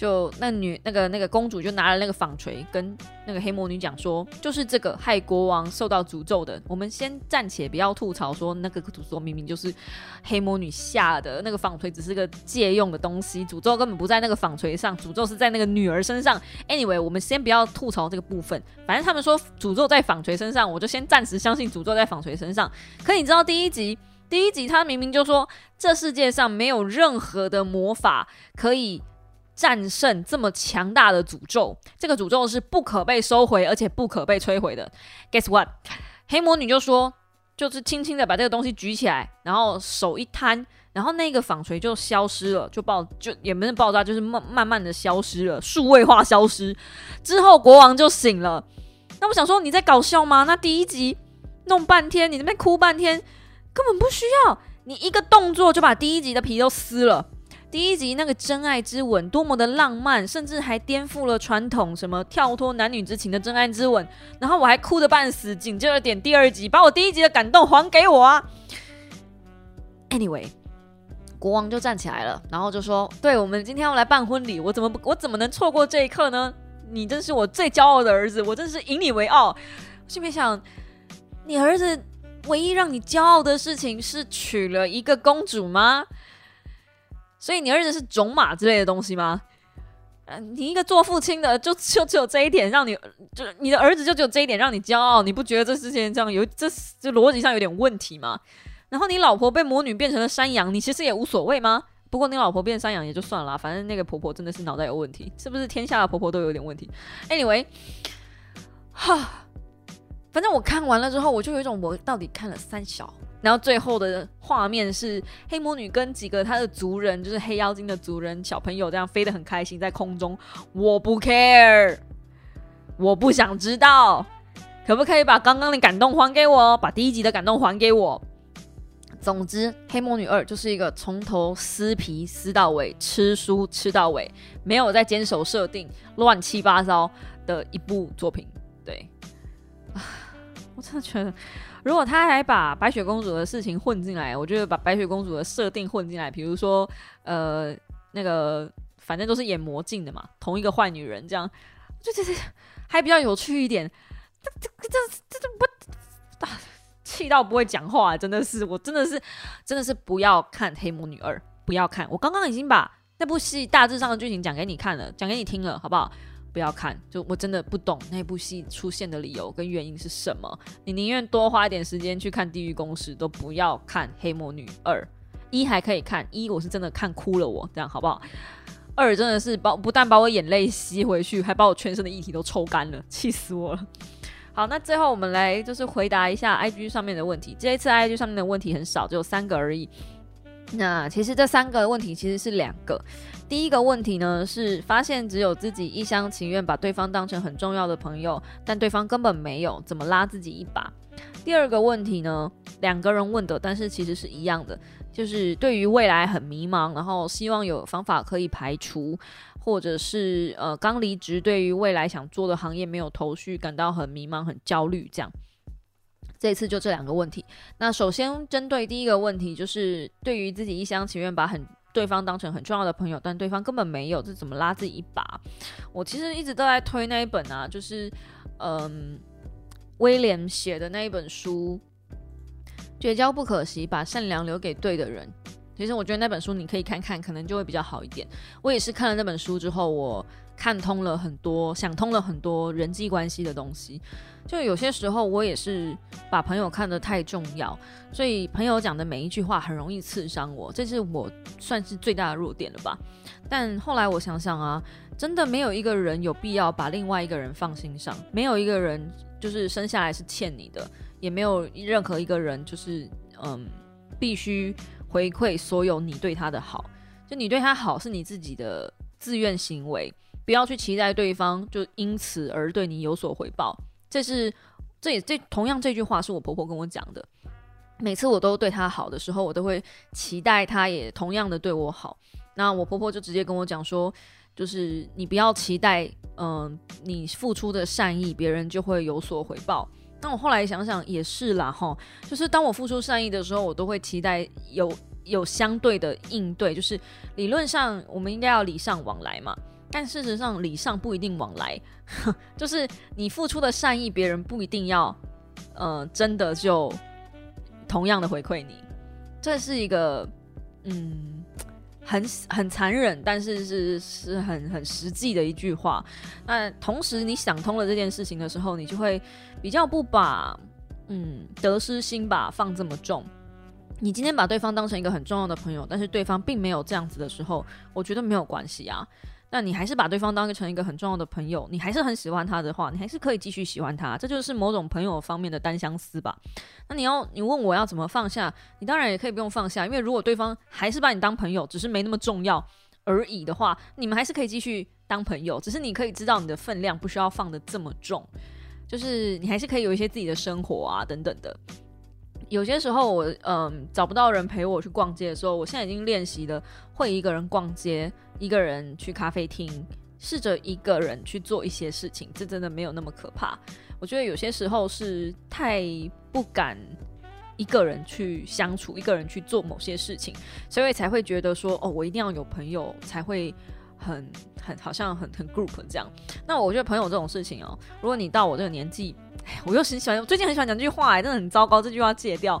就那女那个那个公主就拿了那个纺锤，跟那个黑魔女讲说，就是这个害国王受到诅咒的。我们先暂且不要吐槽说那个诅咒明明就是黑魔女下的，那个纺锤只是个借用的东西，诅咒根本不在那个纺锤上，诅咒是在那个女儿身上。Anyway，我们先不要吐槽这个部分，反正他们说诅咒在纺锤身上，我就先暂时相信诅咒在纺锤身上。可你知道第一集第一集他明明就说这世界上没有任何的魔法可以。战胜这么强大的诅咒，这个诅咒是不可被收回，而且不可被摧毁的。Guess what？黑魔女就说，就是轻轻的把这个东西举起来，然后手一摊，然后那个纺锤就消失了，就爆，就也没有爆炸，就是慢慢慢的消失了，数位化消失。之后国王就醒了。那我想说，你在搞笑吗？那第一集弄半天，你那边哭半天，根本不需要。你一个动作就把第一集的皮都撕了。第一集那个真爱之吻多么的浪漫，甚至还颠覆了传统，什么跳脱男女之情的真爱之吻。然后我还哭得半死，紧接着点第二集，把我第一集的感动还给我啊。Anyway，国王就站起来了，然后就说：“对我们今天要来办婚礼，我怎么我怎么能错过这一刻呢？你真是我最骄傲的儿子，我真是以你为傲。”心里想，你儿子唯一让你骄傲的事情是娶了一个公主吗？所以你儿子是种马之类的东西吗？嗯，你一个做父亲的，就 就只有这一点让你，就你的儿子就只有这一点让你骄傲，你不觉得这事情这样有这这逻辑上有点问题吗？然后你老婆被魔女变成了山羊，你其实也无所谓吗？不过你老婆变山羊也就算了，反正那个婆婆真的是脑袋有问题，是不是天下的婆婆都有点问题？Anyway，哈，反正我看完了之后，我就有一种我到底看了三小。然后最后的画面是黑魔女跟几个她的族人，就是黑妖精的族人小朋友，这样飞得很开心在空中。我不 care，我不想知道，可不可以把刚刚的感动还给我，把第一集的感动还给我？总之，《黑魔女二》就是一个从头撕皮撕到尾，吃书吃到尾，没有在坚守设定，乱七八糟的一部作品。对，啊，我真的觉得。如果他还把白雪公主的事情混进来，我觉得把白雪公主的设定混进来，比如说，呃，那个反正都是演魔镜的嘛，同一个坏女人这样，就这这还比较有趣一点。这这这这这不，气到不会讲话，真的是，我真的是，真的是不要看《黑魔女二》，不要看。我刚刚已经把那部戏大致上的剧情讲给你看了，讲给你听了，好不好？不要看，就我真的不懂那部戏出现的理由跟原因是什么。你宁愿多花一点时间去看《地狱公使》，都不要看《黑魔女二》。一还可以看，一我是真的看哭了，我这样好不好？二真的是把不但把我眼泪吸回去，还把我全身的液体都抽干了，气死我了。好，那最后我们来就是回答一下 IG 上面的问题。这一次 IG 上面的问题很少，只有三个而已。那其实这三个问题其实是两个。第一个问题呢是发现只有自己一厢情愿把对方当成很重要的朋友，但对方根本没有，怎么拉自己一把？第二个问题呢，两个人问的，但是其实是一样的，就是对于未来很迷茫，然后希望有方法可以排除，或者是呃刚离职，对于未来想做的行业没有头绪，感到很迷茫、很焦虑这样。这次就这两个问题。那首先针对第一个问题，就是对于自己一厢情愿把很对方当成很重要的朋友，但对方根本没有，这怎么拉自己一把？我其实一直都在推那一本啊，就是嗯威廉写的那一本书《绝交不可惜，把善良留给对的人》。其实我觉得那本书你可以看看，可能就会比较好一点。我也是看了那本书之后，我看通了很多，想通了很多人际关系的东西。就有些时候，我也是把朋友看得太重要，所以朋友讲的每一句话很容易刺伤我，这是我算是最大的弱点了吧。但后来我想想啊，真的没有一个人有必要把另外一个人放心上，没有一个人就是生下来是欠你的，也没有任何一个人就是嗯必须回馈所有你对他的好。就你对他好是你自己的自愿行为，不要去期待对方就因此而对你有所回报。这是，这也这同样这句话是我婆婆跟我讲的。每次我都对她好的时候，我都会期待她也同样的对我好。那我婆婆就直接跟我讲说，就是你不要期待，嗯，你付出的善意，别人就会有所回报。那我后来想想也是啦，哈，就是当我付出善意的时候，我都会期待有有相对的应对，就是理论上我们应该要礼尚往来嘛。但事实上，礼尚不一定往来，就是你付出的善意，别人不一定要，呃，真的就同样的回馈你。这是一个，嗯，很很残忍，但是是是很很实际的一句话。那同时，你想通了这件事情的时候，你就会比较不把，嗯，得失心吧放这么重。你今天把对方当成一个很重要的朋友，但是对方并没有这样子的时候，我觉得没有关系啊。那你还是把对方当成一个很重要的朋友，你还是很喜欢他的话，你还是可以继续喜欢他，这就是某种朋友方面的单相思吧。那你要你问我要怎么放下，你当然也可以不用放下，因为如果对方还是把你当朋友，只是没那么重要而已的话，你们还是可以继续当朋友，只是你可以知道你的分量不需要放的这么重，就是你还是可以有一些自己的生活啊等等的。有些时候我嗯找不到人陪我去逛街的时候，我现在已经练习了会一个人逛街，一个人去咖啡厅，试着一个人去做一些事情，这真的没有那么可怕。我觉得有些时候是太不敢一个人去相处，一个人去做某些事情，所以才会觉得说哦，我一定要有朋友才会很很好像很很 group 这样。那我觉得朋友这种事情哦，如果你到我这个年纪。我又很喜欢，我最近很喜欢讲这句话，哎，真的很糟糕，这句话戒掉。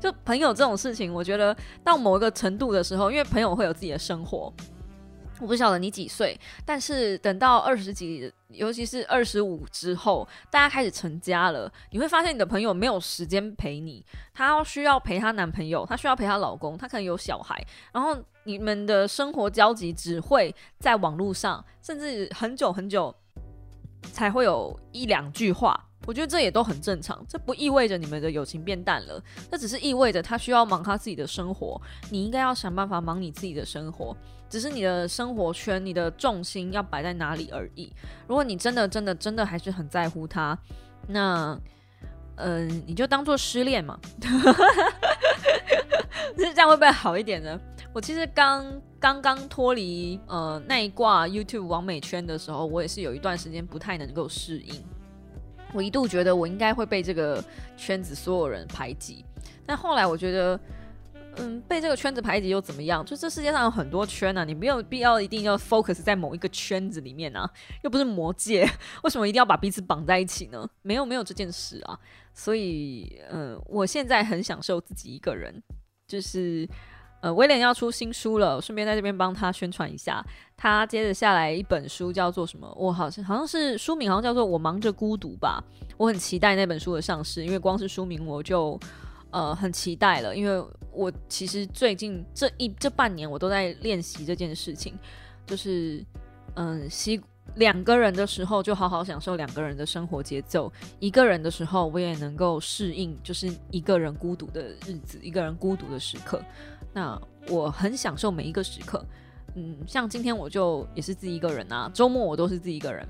就朋友这种事情，我觉得到某一个程度的时候，因为朋友会有自己的生活。我不晓得你几岁，但是等到二十几，尤其是二十五之后，大家开始成家了，你会发现你的朋友没有时间陪你，她需要陪她男朋友，她需要陪她老公，她可能有小孩，然后你们的生活交集只会在网络上，甚至很久很久才会有一两句话。我觉得这也都很正常，这不意味着你们的友情变淡了，这只是意味着他需要忙他自己的生活，你应该要想办法忙你自己的生活，只是你的生活圈、你的重心要摆在哪里而已。如果你真的、真的、真的还是很在乎他，那，嗯，你就当做失恋嘛，是这样会不会好一点呢？我其实刚刚刚脱离呃那一挂 YouTube 完美圈的时候，我也是有一段时间不太能够适应。我一度觉得我应该会被这个圈子所有人排挤，但后来我觉得，嗯，被这个圈子排挤又怎么样？就这世界上有很多圈呢，你没有必要一定要 focus 在某一个圈子里面啊，又不是魔界，为什么一定要把彼此绑在一起呢？没有没有这件事啊，所以，嗯，我现在很享受自己一个人，就是。呃，威廉要出新书了，顺便在这边帮他宣传一下。他接着下来一本书叫做什么？我好像好像是书名，好像叫做《我忙着孤独》吧。我很期待那本书的上市，因为光是书名我就呃很期待了。因为我其实最近这一这半年我都在练习这件事情，就是嗯，习两个人的时候就好好享受两个人的生活节奏，一个人的时候我也能够适应，就是一个人孤独的日子，一个人孤独的时刻。那我很享受每一个时刻，嗯，像今天我就也是自己一个人啊，周末我都是自己一个人。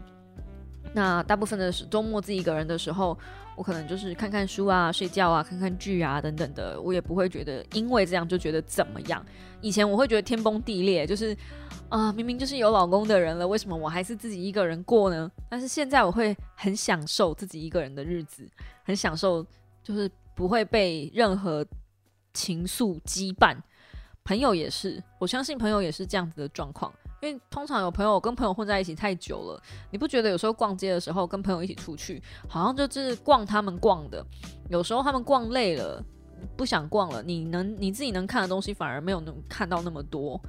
那大部分的周末自己一个人的时候，我可能就是看看书啊、睡觉啊、看看剧啊等等的，我也不会觉得因为这样就觉得怎么样。以前我会觉得天崩地裂，就是啊，明明就是有老公的人了，为什么我还是自己一个人过呢？但是现在我会很享受自己一个人的日子，很享受，就是不会被任何情愫羁绊。朋友也是，我相信朋友也是这样子的状况，因为通常有朋友跟朋友混在一起太久了，你不觉得有时候逛街的时候跟朋友一起出去，好像就是逛他们逛的，有时候他们逛累了，不想逛了，你能你自己能看的东西反而没有能看到那么多。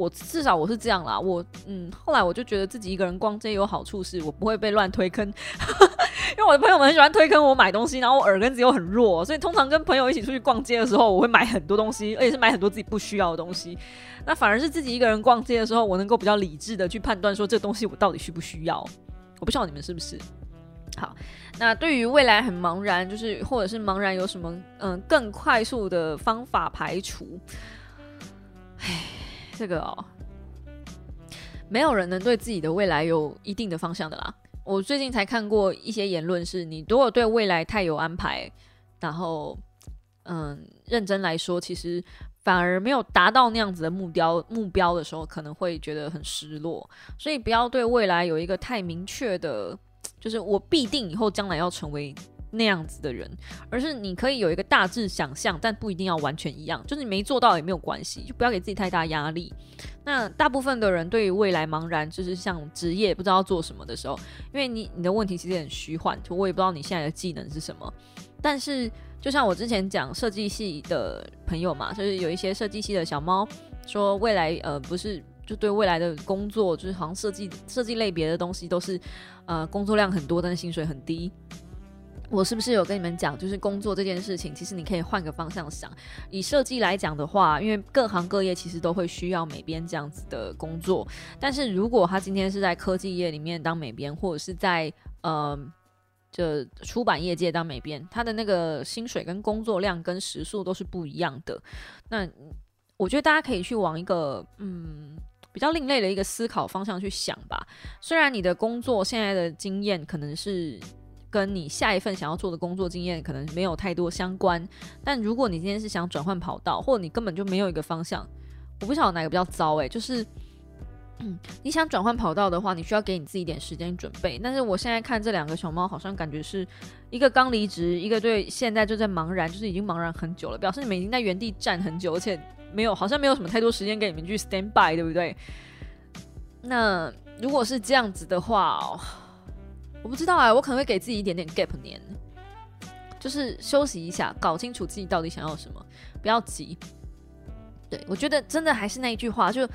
我至少我是这样啦，我嗯，后来我就觉得自己一个人逛街有好处，是我不会被乱推坑。因为我的朋友们很喜欢推坑我买东西，然后我耳根子又很弱，所以通常跟朋友一起出去逛街的时候，我会买很多东西，而且是买很多自己不需要的东西。那反而是自己一个人逛街的时候，我能够比较理智的去判断说这东西我到底需不需要。我不知道你们是不是？好，那对于未来很茫然，就是或者是茫然有什么嗯更快速的方法排除？唉，这个哦，没有人能对自己的未来有一定的方向的啦。我最近才看过一些言论，是你如果对未来太有安排，然后嗯认真来说，其实反而没有达到那样子的目标目标的时候，可能会觉得很失落。所以不要对未来有一个太明确的，就是我必定以后将来要成为。那样子的人，而是你可以有一个大致想象，但不一定要完全一样。就是你没做到也没有关系，就不要给自己太大压力。那大部分的人对于未来茫然，就是像职业不知道做什么的时候，因为你你的问题其实很虚幻，就我也不知道你现在的技能是什么。但是就像我之前讲设计系的朋友嘛，就是有一些设计系的小猫说，未来呃不是就对未来的工作，就是好像设计设计类别的东西都是呃工作量很多，但是薪水很低。我是不是有跟你们讲，就是工作这件事情，其实你可以换个方向想。以设计来讲的话，因为各行各业其实都会需要美编这样子的工作。但是如果他今天是在科技业里面当美编，或者是在呃，就出版业界当美编，他的那个薪水跟工作量跟时速都是不一样的。那我觉得大家可以去往一个嗯比较另类的一个思考方向去想吧。虽然你的工作现在的经验可能是。跟你下一份想要做的工作经验可能没有太多相关。但如果你今天是想转换跑道，或者你根本就没有一个方向，我不晓得哪个比较糟诶，就是。嗯，你想转换跑道的话，你需要给你自己一点时间准备。但是我现在看这两个小猫，好像感觉是一个刚离职，一个对现在就在茫然，就是已经茫然很久了，表示你们已经在原地站很久，而且没有好像没有什么太多时间给你们去 stand by，对不对？那如果是这样子的话，我不知道啊，我可能会给自己一点点 gap 年，就是休息一下，搞清楚自己到底想要什么，不要急。对我觉得真的还是那一句话，就。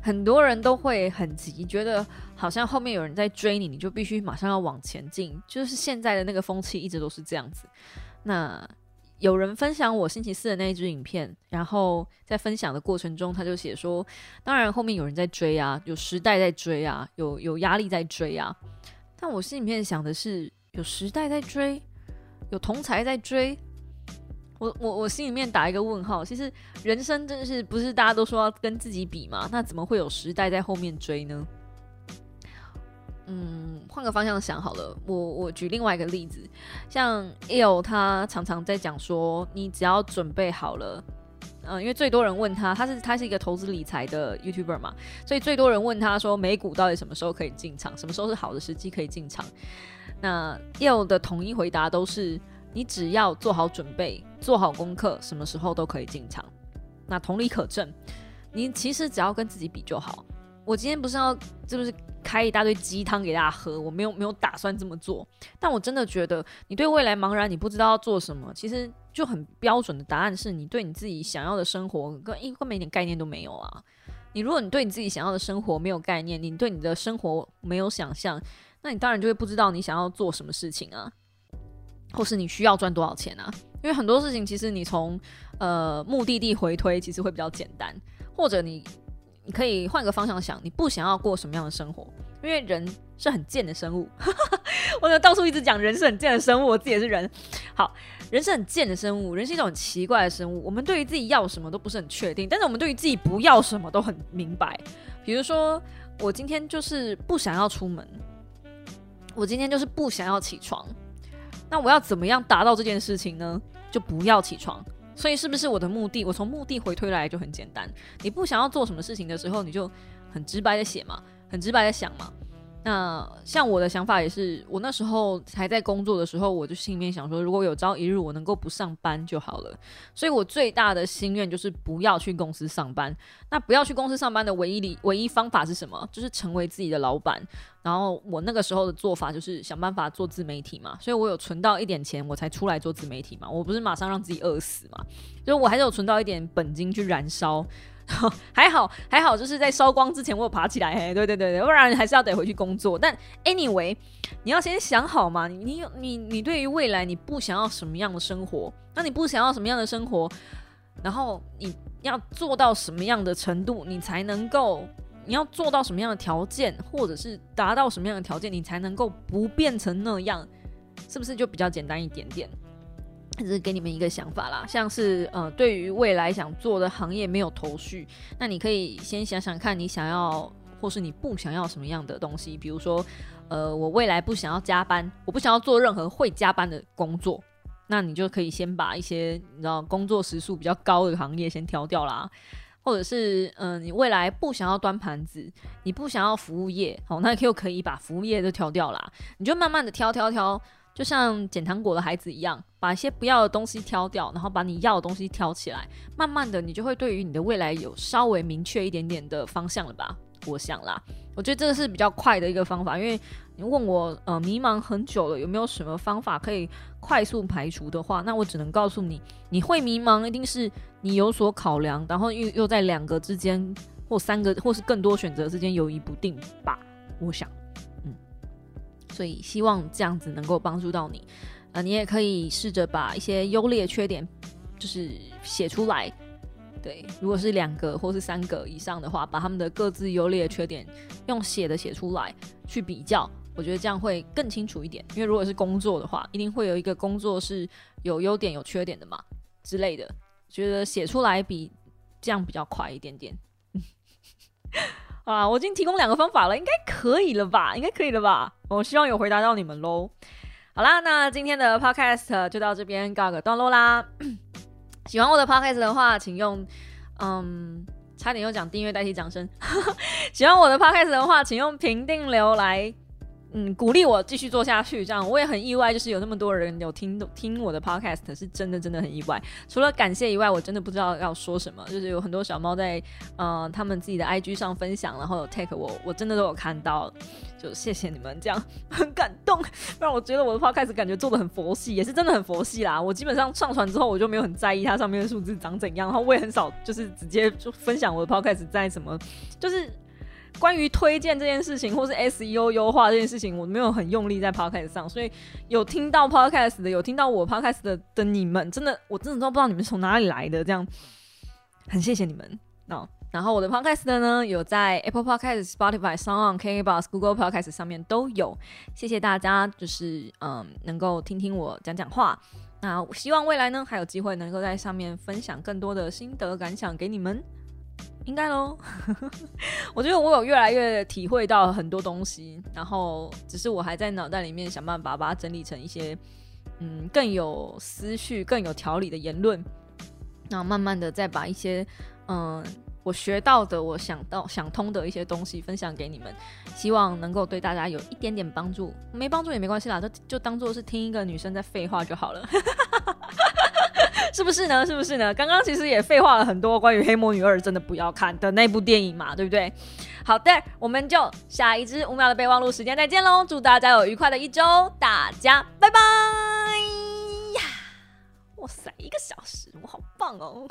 很多人都会很急，觉得好像后面有人在追你，你就必须马上要往前进。就是现在的那个风气一直都是这样子。那有人分享我星期四的那一支影片，然后在分享的过程中，他就写说：“当然后面有人在追啊，有时代在追啊，有有压力在追啊。”但我心里面想的是，有时代在追，有同才在追。我我我心里面打一个问号，其实人生真的是不是大家都说要跟自己比吗？那怎么会有时代在后面追呢？嗯，换个方向想好了，我我举另外一个例子，像 L 他常常在讲说，你只要准备好了，嗯，因为最多人问他，他是他是一个投资理财的 YouTuber 嘛，所以最多人问他说，美股到底什么时候可以进场，什么时候是好的时机可以进场？那 L 的统一回答都是。你只要做好准备，做好功课，什么时候都可以进场。那同理可证，你其实只要跟自己比就好。我今天不是要，是不是开一大堆鸡汤给大家喝？我没有没有打算这么做。但我真的觉得，你对未来茫然，你不知道要做什么，其实就很标准的答案是你对你自己想要的生活，跟一根本一点概念都没有啊。你如果你对你自己想要的生活没有概念，你对你的生活没有想象，那你当然就会不知道你想要做什么事情啊。或是你需要赚多少钱啊？因为很多事情其实你从呃目的地回推，其实会比较简单。或者你你可以换个方向想，你不想要过什么样的生活？因为人是很贱的生物。我到处一直讲人是很贱的生物，我自己也是人。好，人是很贱的生物，人是一种很奇怪的生物。我们对于自己要什么都不是很确定，但是我们对于自己不要什么都很明白。比如说，我今天就是不想要出门，我今天就是不想要起床。那我要怎么样达到这件事情呢？就不要起床。所以是不是我的目的？我从目的回推来就很简单。你不想要做什么事情的时候，你就很直白的写嘛，很直白的想嘛。那像我的想法也是，我那时候还在工作的时候，我就心里面想说，如果有朝一日我能够不上班就好了。所以我最大的心愿就是不要去公司上班。那不要去公司上班的唯一理唯一方法是什么？就是成为自己的老板。然后我那个时候的做法就是想办法做自媒体嘛。所以我有存到一点钱，我才出来做自媒体嘛。我不是马上让自己饿死嘛，所以我还是有存到一点本金去燃烧。还好还好，就是在烧光之前我有爬起来，嘿，对对对对，不然还是要得回去工作。但 anyway，你要先想好嘛，你你你对于未来你不想要什么样的生活？那你不想要什么样的生活？然后你要做到什么样的程度，你才能够？你要做到什么样的条件，或者是达到什么样的条件，你才能够不变成那样？是不是就比较简单一点点？只是给你们一个想法啦，像是呃，对于未来想做的行业没有头绪，那你可以先想想看你想要或是你不想要什么样的东西。比如说，呃，我未来不想要加班，我不想要做任何会加班的工作，那你就可以先把一些你知道工作时数比较高的行业先挑掉啦。或者是嗯，你未来不想要端盘子，你不想要服务业，好，那又可以把服务业都挑掉啦。你就慢慢的挑挑挑。就像捡糖果的孩子一样，把一些不要的东西挑掉，然后把你要的东西挑起来，慢慢的，你就会对于你的未来有稍微明确一点点的方向了吧？我想啦，我觉得这个是比较快的一个方法，因为你问我呃迷茫很久了，有没有什么方法可以快速排除的话，那我只能告诉你，你会迷茫，一定是你有所考量，然后又又在两个之间或三个或是更多选择之间犹豫不定吧？我想。所以希望这样子能够帮助到你，呃，你也可以试着把一些优劣缺点就是写出来，对，如果是两个或是三个以上的话，把他们的各自优劣缺点用写的写出来去比较，我觉得这样会更清楚一点。因为如果是工作的话，一定会有一个工作是有优点有缺点的嘛之类的，觉得写出来比这样比较快一点点。啊，我已经提供两个方法了，应该可以了吧？应该可以了吧？我希望有回答到你们喽。好啦，那今天的 podcast 就到这边告个段落啦。喜欢我的 podcast 的话，请用嗯，差点又讲订阅代替掌声。喜欢我的 podcast 的话，请用评定流来。嗯，鼓励我继续做下去，这样我也很意外，就是有那么多人有听听我的 podcast，是真的真的很意外。除了感谢以外，我真的不知道要说什么。就是有很多小猫在呃他们自己的 IG 上分享，然后有 take 我，我真的都有看到，就谢谢你们，这样 很感动，让我觉得我的 podcast 感觉做的很佛系，也是真的很佛系啦。我基本上上传之后，我就没有很在意它上面的数字长怎样，然后我也很少就是直接就分享我的 podcast 在什么，就是。关于推荐这件事情，或是 SEO 优化这件事情，我没有很用力在 Podcast 上，所以有听到 Podcast 的，有听到我 Podcast 的的你们，真的，我真的都不知道你们从哪里来的，这样很谢谢你们哦。然后我的 Podcast 的呢，有在 Apple Podcast、Spotify、Sound、KKBox、Google Podcast 上面都有，谢谢大家，就是嗯，能够听听我讲讲话。那希望未来呢，还有机会能够在上面分享更多的心得感想给你们。应该喽，我觉得我有越来越体会到很多东西，然后只是我还在脑袋里面想办法把它整理成一些嗯更有思绪、更有条理的言论，然后慢慢的再把一些嗯我学到的、我想到想通的一些东西分享给你们，希望能够对大家有一点点帮助，没帮助也没关系啦，就就当做是听一个女生在废话就好了。是不是呢？是不是呢？刚刚其实也废话了很多关于《黑魔女二》真的不要看的那部电影嘛，对不对？好的，我们就下一支五秒的备忘录时间再见喽！祝大家有愉快的一周，大家拜拜呀！哇塞，一个小时，我好棒哦！